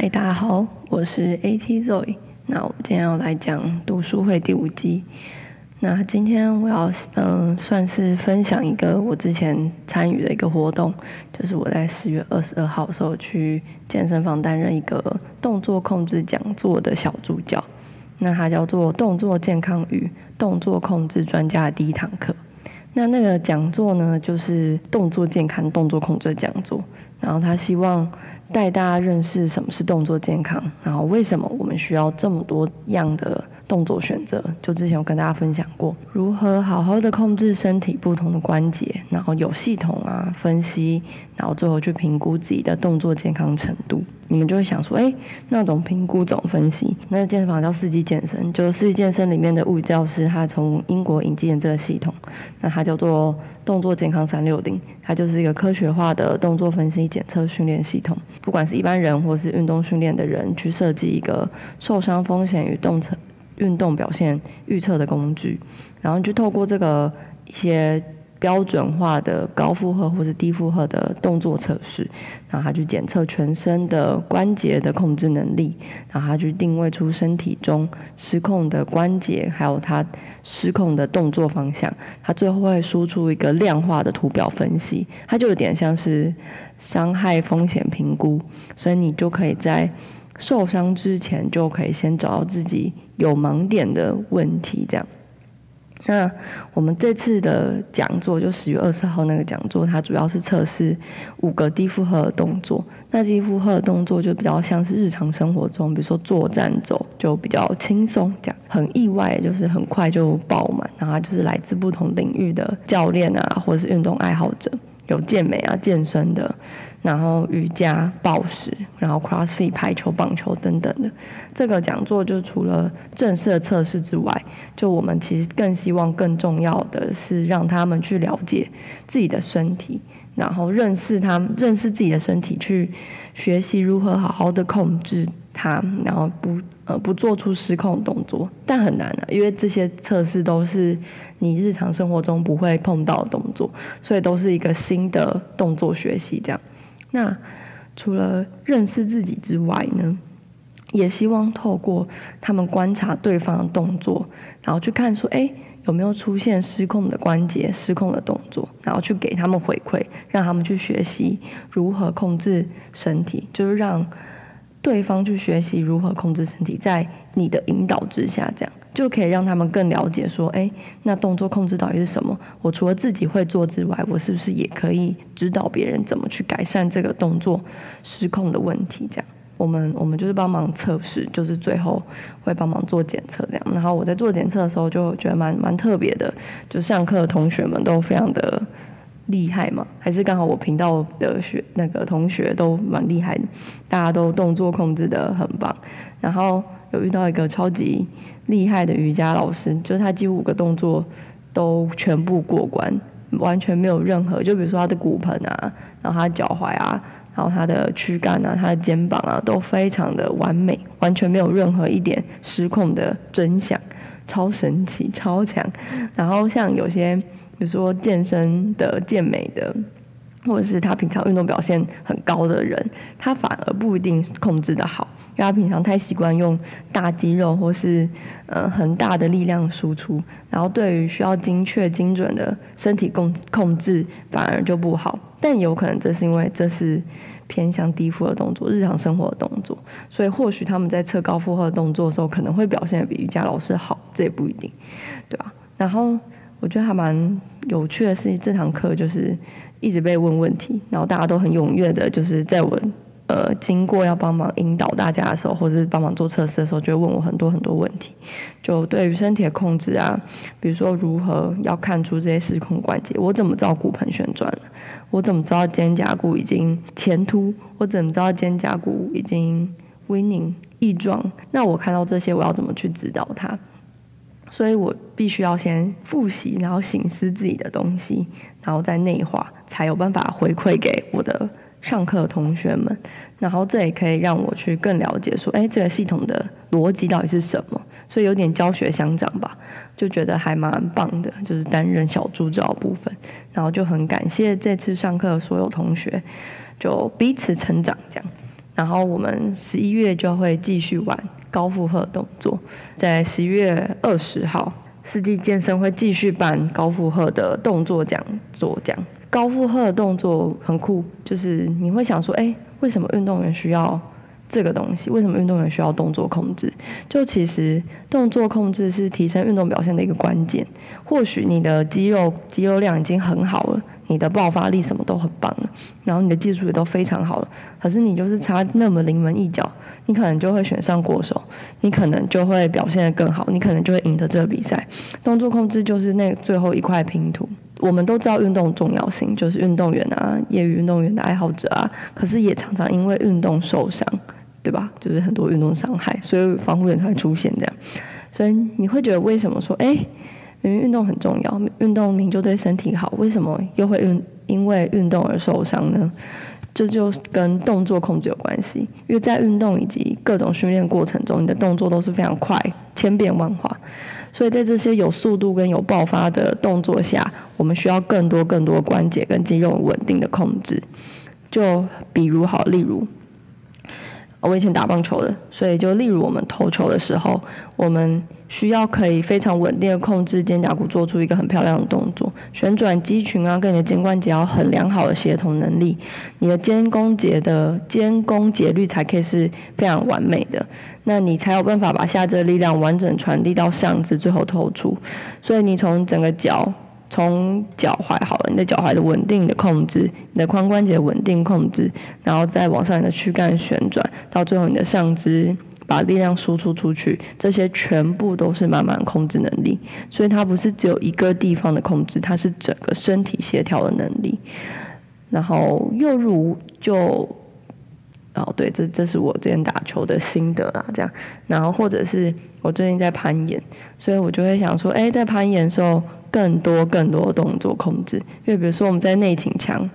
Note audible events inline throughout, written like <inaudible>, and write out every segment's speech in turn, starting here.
嗨，大家好，我是 AT Zoe。那我们今天要来讲读书会第五集。那今天我要嗯，算是分享一个我之前参与的一个活动，就是我在十月二十二号的时候去健身房担任一个动作控制讲座的小助教。那它叫做动作健康与动作控制专家的第一堂课。那那个讲座呢，就是动作健康、动作控制的讲座。然后他希望带大家认识什么是动作健康，然后为什么我们需要这么多样的。动作选择，就之前有跟大家分享过，如何好好的控制身体不同的关节，然后有系统啊分析，然后最后去评估自己的动作健康程度。你们就会想说，哎，那种评估怎么分析？那健身房叫四季健身，就是四季健身里面的物理教师，他从英国引进的这个系统，那它叫做动作健康三六零，它就是一个科学化的动作分析检测训练系统，不管是一般人或是运动训练的人，去设计一个受伤风险与动测。运动表现预测的工具，然后就透过这个一些标准化的高负荷或是低负荷的动作测试，然后他去检测全身的关节的控制能力，然后他去定位出身体中失控的关节，还有它失控的动作方向，他最后会输出一个量化的图表分析，它就有点像是伤害风险评估，所以你就可以在。受伤之前就可以先找到自己有盲点的问题，这样。那我们这次的讲座就十月二十号那个讲座，它主要是测试五个低负荷的动作。那低负荷的动作就比较像是日常生活中，比如说坐、站、走，就比较轻松，这样很意外，就是很快就爆满。然后就是来自不同领域的教练啊，或者是运动爱好者，有健美啊、健身的。然后瑜伽、暴食，然后 CrossFit、排球、棒球等等的，这个讲座就除了正式的测试之外，就我们其实更希望更重要的是让他们去了解自己的身体，然后认识他们，认识自己的身体，去学习如何好好的控制它，然后不呃不做出失控动作。但很难啊，因为这些测试都是你日常生活中不会碰到的动作，所以都是一个新的动作学习这样。那除了认识自己之外呢，也希望透过他们观察对方的动作，然后去看说，哎，有没有出现失控的关节、失控的动作，然后去给他们回馈，让他们去学习如何控制身体，就是让对方去学习如何控制身体，在你的引导之下，这样。就可以让他们更了解说，哎，那动作控制到底是什么？我除了自己会做之外，我是不是也可以指导别人怎么去改善这个动作失控的问题？这样，我们我们就是帮忙测试，就是最后会帮忙做检测这样。然后我在做检测的时候就觉得蛮蛮特别的，就上课的同学们都非常的厉害嘛，还是刚好我频道的学那个同学都蛮厉害，大家都动作控制的很棒。然后有遇到一个超级。厉害的瑜伽老师，就是他几乎五个动作都全部过关，完全没有任何，就比如说他的骨盆啊，然后他的脚踝啊，然后他的躯干啊，他的肩膀啊，都非常的完美，完全没有任何一点失控的真相，超神奇，超强。然后像有些，比如说健身的、健美的，或者是他平常运动表现很高的人，他反而不一定控制的好。因为他平常太习惯用大肌肉或是呃很大的力量输出，然后对于需要精确精准的身体控控制反而就不好。但有可能这是因为这是偏向低负荷动作、日常生活的动作，所以或许他们在测高负荷动作的时候可能会表现的比瑜伽老师好，这也不一定，对吧？然后我觉得还蛮有趣的是，这堂课就是一直被问问题，然后大家都很踊跃的，就是在问。呃，经过要帮忙引导大家的时候，或者是帮忙做测试的时候，就会问我很多很多问题。就对于身体的控制啊，比如说如何要看出这些失控关节，我怎么知道骨盆旋转？我怎么知道肩胛骨已经前凸？我怎么知道肩胛骨已经微拧异状？那我看到这些，我要怎么去指导他？所以我必须要先复习，然后醒思自己的东西，然后再内化，才有办法回馈给我的。上课的同学们，然后这也可以让我去更了解说，哎，这个系统的逻辑到底是什么？所以有点教学相长吧，就觉得还蛮棒的，就是担任小助教部分，然后就很感谢这次上课的所有同学，就彼此成长这样。然后我们十一月就会继续玩高负荷动作，在十一月二十号，四季健身会继续办高负荷的动作讲座，讲高负荷的动作很酷，就是你会想说，哎，为什么运动员需要？这个东西为什么运动员需要动作控制？就其实动作控制是提升运动表现的一个关键。或许你的肌肉肌肉量已经很好了，你的爆发力什么都很棒，然后你的技术也都非常好了，可是你就是差那么临门一脚，你可能就会选上国手，你可能就会表现得更好，你可能就会赢得这个比赛。动作控制就是那最后一块拼图。我们都知道运动重要性，就是运动员啊，业余运动员的爱好者啊，可是也常常因为运动受伤。对吧？就是很多运动伤害，所以防护员才会出现这样。所以你会觉得为什么说，哎，明明运动很重要，运动明就对身体好，为什么又会运因为运动而受伤呢？这就跟动作控制有关系。因为在运动以及各种训练过程中，你的动作都是非常快、千变万化，所以在这些有速度跟有爆发的动作下，我们需要更多更多关节跟肌肉稳定的控制。就比如好，例如。我以前打棒球的，所以就例如我们投球的时候，我们需要可以非常稳定的控制肩胛骨，做出一个很漂亮的动作，旋转肌群啊，跟你的肩关节要很良好的协同能力，你的肩弓节的肩弓节律才可以是非常完美的，那你才有办法把下肢的力量完整传递到上肢，最后投出。所以你从整个脚。从脚踝好了，你的脚踝的稳定的控制，你的髋关节稳定控制，然后再往上你的躯干旋转，到最后你的上肢把力量输出出去，这些全部都是慢慢控制能力。所以它不是只有一个地方的控制，它是整个身体协调的能力。然后又如就，哦对，这这是我之前打球的心得啊，这样。然后或者是我最近在攀岩，所以我就会想说，哎，在攀岩的时候。更多更多的动作控制，就比如说我们在内倾墙，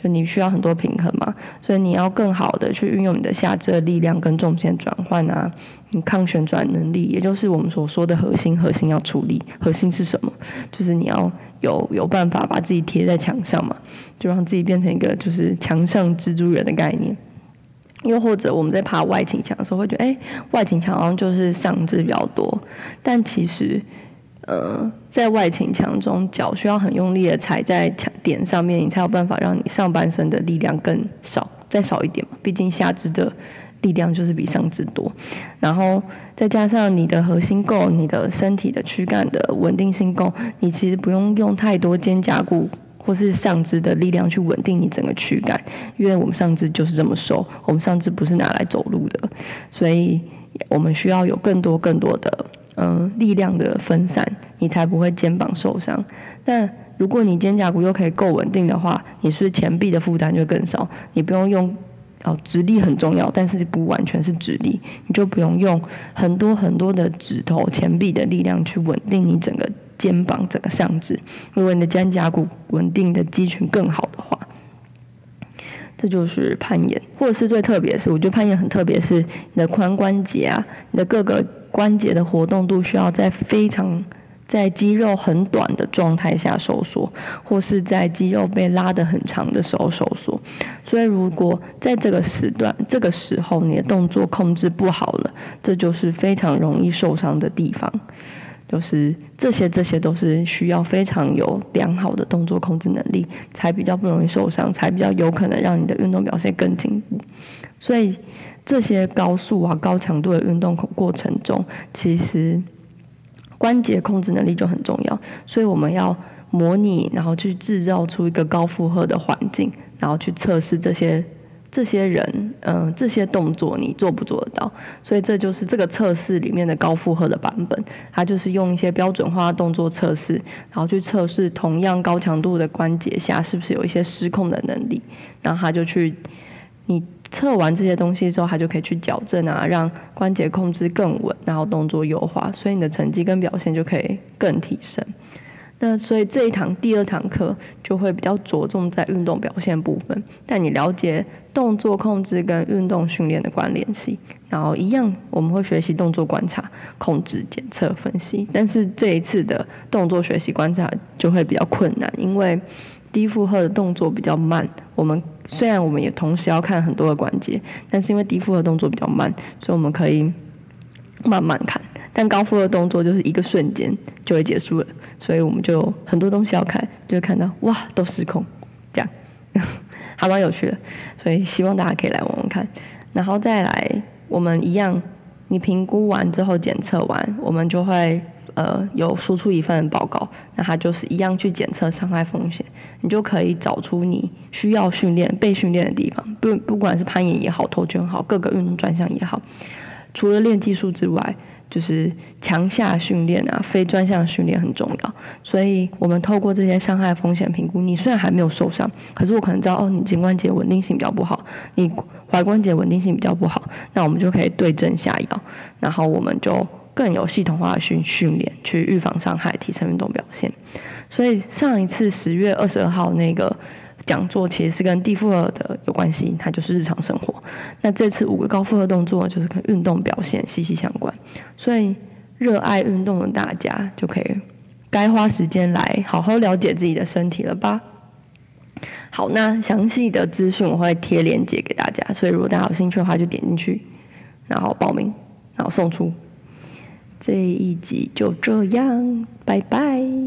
就你需要很多平衡嘛，所以你要更好的去运用你的下肢的力量跟重心转换啊，你抗旋转能力，也就是我们所说的核心，核心要处理，核心是什么？就是你要有有办法把自己贴在墙上嘛，就让自己变成一个就是墙上蜘蛛人的概念。又或者我们在爬外倾墙的时候，会觉得哎，外倾墙好像就是上肢比较多，但其实。呃，在外倾墙中，脚需要很用力的踩在墙点上面，你才有办法让你上半身的力量更少，再少一点嘛。毕竟下肢的力量就是比上肢多，然后再加上你的核心够，你的身体的躯干的稳定性够，你其实不用用太多肩胛骨或是上肢的力量去稳定你整个躯干，因为我们上肢就是这么瘦，我们上肢不是拿来走路的，所以我们需要有更多更多的。嗯，力量的分散，你才不会肩膀受伤。但如果你肩胛骨又可以够稳定的话，你是前臂的负担就更少。你不用用哦，直立很重要，但是不完全是直立，你就不用用很多很多的指头、前臂的力量去稳定你整个肩膀、整个上肢。如果你的肩胛骨稳定的肌群更好的话，这就是攀岩，或者是最特别是，我觉得攀岩很特别，是你的髋关节啊，你的各个。关节的活动度需要在非常在肌肉很短的状态下收缩，或是在肌肉被拉得很长的时候收缩。所以，如果在这个时段、这个时候你的动作控制不好了，这就是非常容易受伤的地方。就是这些，这些都是需要非常有良好的动作控制能力，才比较不容易受伤，才比较有可能让你的运动表现更进步。所以。这些高速啊、高强度的运动过程中，其实关节控制能力就很重要。所以我们要模拟，然后去制造出一个高负荷的环境，然后去测试这些这些人，嗯，这些动作你做不做得到？所以这就是这个测试里面的高负荷的版本。它就是用一些标准化的动作测试，然后去测试同样高强度的关节下是不是有一些失控的能力，然后他就去你。测完这些东西之后，他就可以去矫正啊，让关节控制更稳，然后动作优化，所以你的成绩跟表现就可以更提升。那所以这一堂第二堂课就会比较着重在运动表现部分，带你了解动作控制跟运动训练的关联性。然后一样，我们会学习动作观察、控制、检测、分析。但是这一次的动作学习观察就会比较困难，因为。低负荷的动作比较慢。我们虽然我们也同时要看很多的关节，但是因为低负荷动作比较慢，所以我们可以慢慢看。但高负荷动作就是一个瞬间就会结束了，所以我们就很多东西要看，就会看到哇都失控，这样 <laughs> 还蛮有趣的。所以希望大家可以来玩玩看，然后再来我们一样，你评估完之后检测完，我们就会。呃，有输出一份报告，那它就是一样去检测伤害风险，你就可以找出你需要训练、被训练的地方，不不管是攀岩也好、投拳好，各个运动专项也好，除了练技术之外，就是强下训练啊、非专项训练很重要。所以我们透过这些伤害风险评估，你虽然还没有受伤，可是我可能知道哦，你颈关节稳定性比较不好，你踝关节稳定性比较不好，那我们就可以对症下药，然后我们就。更有系统化的训训练，去预防伤害，提升运动表现。所以上一次十月二十二号那个讲座，其实是跟低负荷的有关系，它就是日常生活。那这次五个高负荷动作，就是跟运动表现息息相关。所以热爱运动的大家，就可以该花时间来好好了解自己的身体了吧。好，那详细的资讯我会贴链接给大家，所以如果大家有兴趣的话，就点进去，然后报名，然后送出。这一集就这样，拜拜。